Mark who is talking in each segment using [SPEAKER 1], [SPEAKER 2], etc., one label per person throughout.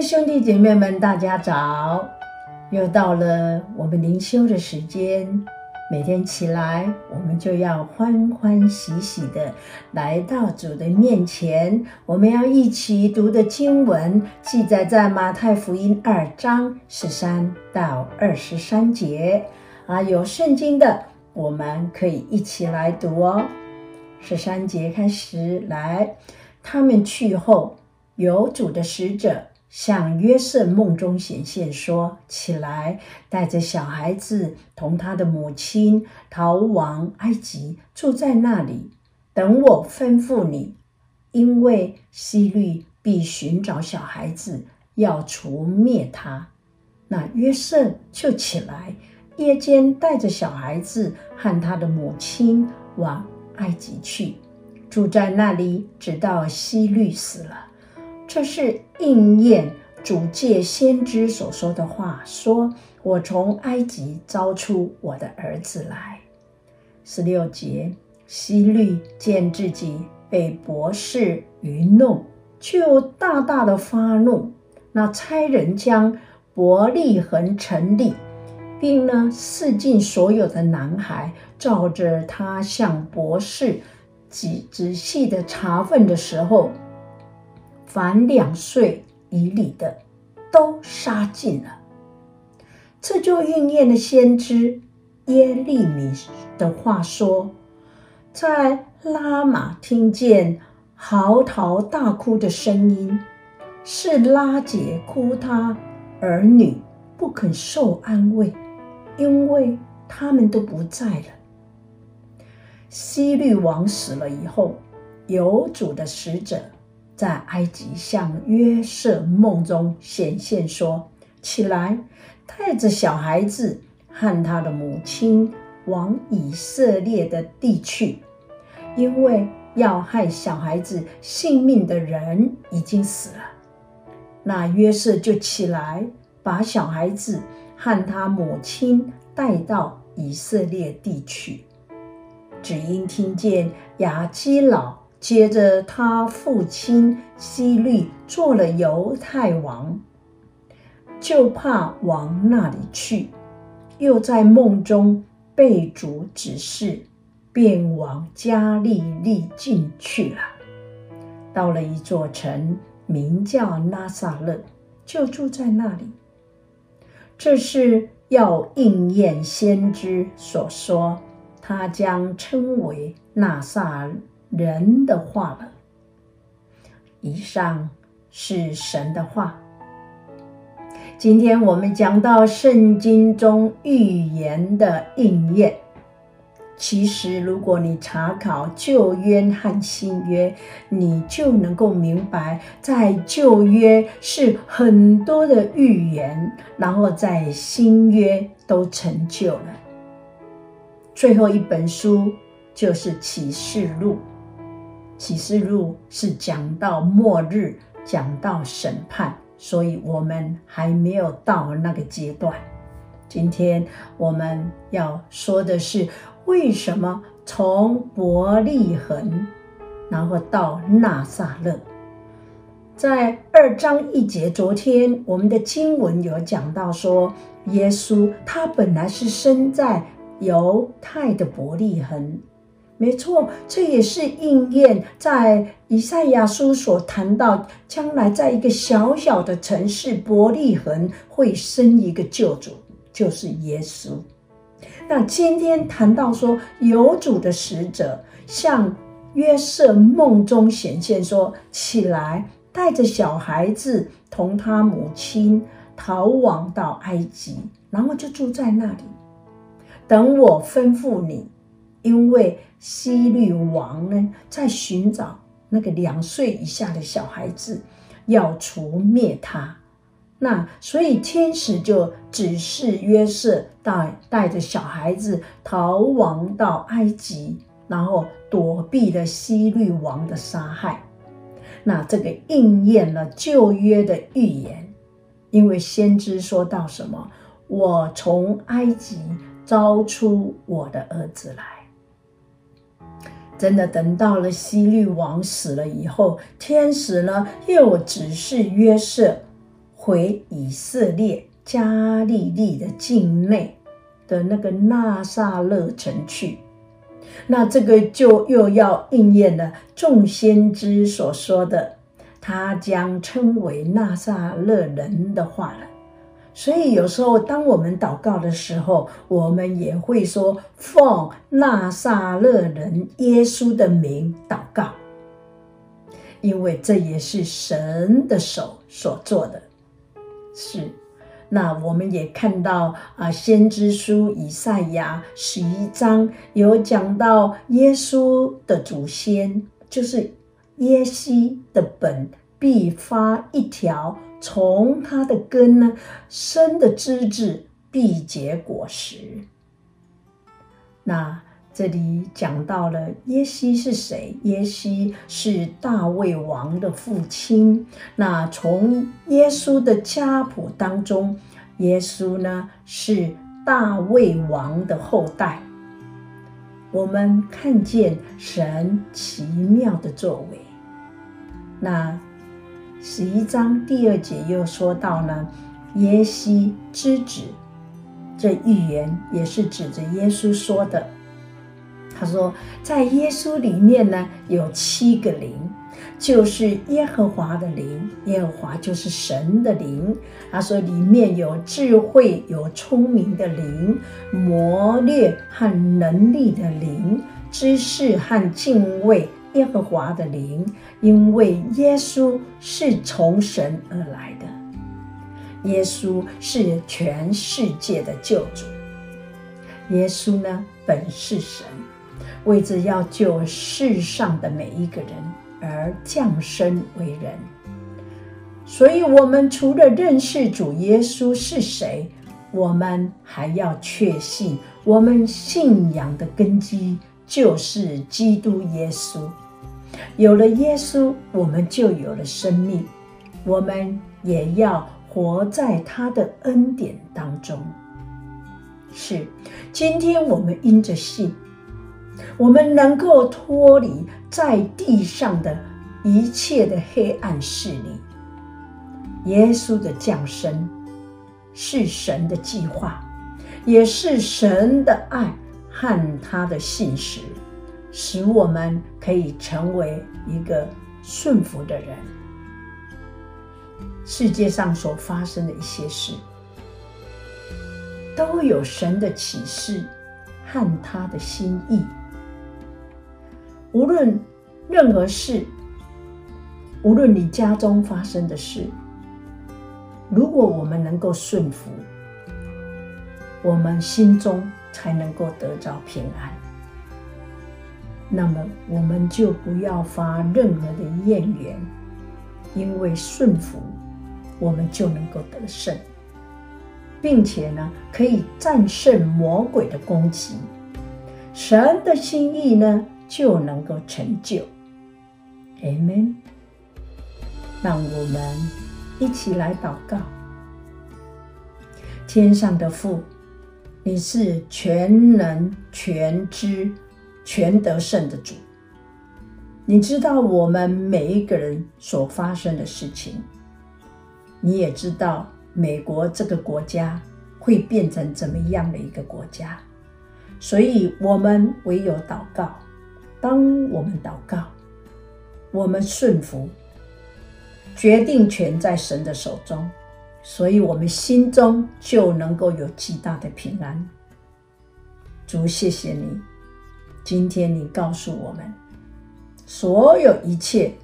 [SPEAKER 1] 兄弟姐妹们，大家早！又到了我们灵修的时间。每天起来，我们就要欢欢喜喜的来到主的面前。我们要一起读的经文，记载在马太福音二章十三到二十三节。啊，有圣经的，我们可以一起来读哦。十三节开始来，他们去后，有主的使者向约瑟梦中显现，说：“起来，带着小孩子同他的母亲逃亡埃及，住在那里，等我吩咐你。因为希律必寻找小孩子，要除灭他。”那约瑟就起来，夜间带着小孩子和他的母亲往埃及去，住在那里，直到希律死了。这是应验主借先知所说的话，说：“我从埃及招出我的儿子来。”十六节，希律见自己被博士愚弄，就大大的发怒，那差人将伯利恒城里，并呢四境所有的男孩，照着他向博士仔仔细的查问的时候。凡两岁以里的，都杀尽了。这就应验了先知耶利米的话说：“在拉玛听见嚎啕大哭的声音，是拉杰哭他儿女不肯受安慰，因为他们都不在了。”希律王死了以后，有主的使者。在埃及向约瑟梦中显现说：“起来，带着小孩子和他的母亲往以色列的地去，因为要害小孩子性命的人已经死了。”那约瑟就起来，把小孩子和他母亲带到以色列地去，只因听见雅基老。接着，他父亲希律做了犹太王，就怕往那里去，又在梦中被主指示，便往加利利进去了。到了一座城，名叫拿撒勒，就住在那里。这是要应验先知所说，他将称为拿撒人的话了。以上是神的话。今天我们讲到圣经中预言的应验。其实，如果你查考旧约和新约，你就能够明白，在旧约是很多的预言，然后在新约都成就了。最后一本书就是启示录。启示录是讲到末日，讲到审判，所以我们还没有到那个阶段。今天我们要说的是，为什么从伯利恒，然后到拿撒勒，在二章一节。昨天我们的经文有讲到说，耶稣他本来是生在犹太的伯利恒。没错，这也是应验在以赛亚书所谈到，将来在一个小小的城市伯利恒会生一个救主，就是耶稣。那今天谈到说，有主的使者向约瑟梦中显现说：“起来，带着小孩子同他母亲逃往到埃及，然后就住在那里，等我吩咐你。”因为希律王呢，在寻找那个两岁以下的小孩子，要除灭他。那所以天使就指示约瑟带带着小孩子逃亡到埃及，然后躲避了希律王的杀害。那这个应验了旧约的预言，因为先知说到什么：“我从埃及招出我的儿子来。”真的等到了希律王死了以后，天使呢又指示约瑟回以色列加利利的境内的那个纳撒勒城去。那这个就又要应验了众先知所说的，他将称为纳撒勒人的话了。所以有时候当我们祷告的时候，我们也会说奉纳撒勒人耶稣的名祷告，因为这也是神的手所做的。是，那我们也看到啊，先知书以赛亚十一章有讲到耶稣的祖先，就是耶西的本必发一条，从他的根呢生的枝子必结果实。那。这里讲到了耶西是谁？耶西是大卫王的父亲。那从耶稣的家谱当中，耶稣呢是大卫王的后代。我们看见神奇妙的作为。那十一章第二节又说到呢，耶西之子，这预言也是指着耶稣说的。他说，在耶稣里面呢，有七个灵，就是耶和华的灵，耶和华就是神的灵。他说，里面有智慧、有聪明的灵，谋略和能力的灵，知识和敬畏耶和华的灵。因为耶稣是从神而来的，耶稣是全世界的救主。耶稣呢，本是神。为着要救世上的每一个人而降生为人，所以，我们除了认识主耶稣是谁，我们还要确信，我们信仰的根基就是基督耶稣。有了耶稣，我们就有了生命，我们也要活在他的恩典当中。是，今天我们因着信。我们能够脱离在地上的一切的黑暗势力。耶稣的降生是神的计划，也是神的爱和他的信实，使我们可以成为一个顺服的人。世界上所发生的一些事，都有神的启示和他的心意。无论任何事，无论你家中发生的事，如果我们能够顺服，我们心中才能够得着平安。那么，我们就不要发任何的怨言，因为顺服，我们就能够得胜，并且呢，可以战胜魔鬼的攻击。神的心意呢，就能够成就，Amen。让我们一起来祷告。天上的父，你是全能、全知、全得胜的主。你知道我们每一个人所发生的事情，你也知道美国这个国家会变成怎么样的一个国家，所以我们唯有祷告。当我们祷告，我们顺服，决定权在神的手中，所以我们心中就能够有极大的平安。主，谢谢你，今天你告诉我们，所有一切，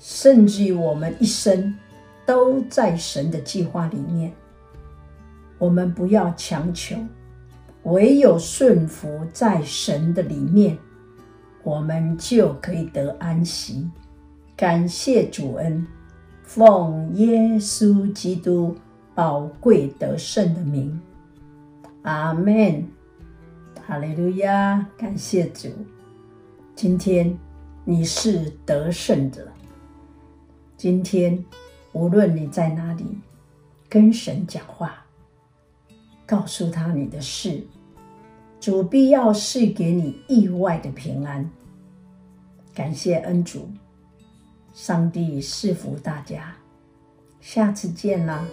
[SPEAKER 1] 甚至于我们一生，都在神的计划里面。我们不要强求，唯有顺服在神的里面。我们就可以得安息，感谢主恩，奉耶稣基督宝贵得胜的名，阿门，哈利路亚，感谢主。今天你是得胜者，今天无论你在哪里，跟神讲话，告诉他你的事。主必要赐给你意外的平安，感谢恩主，上帝赐福大家，下次见啦。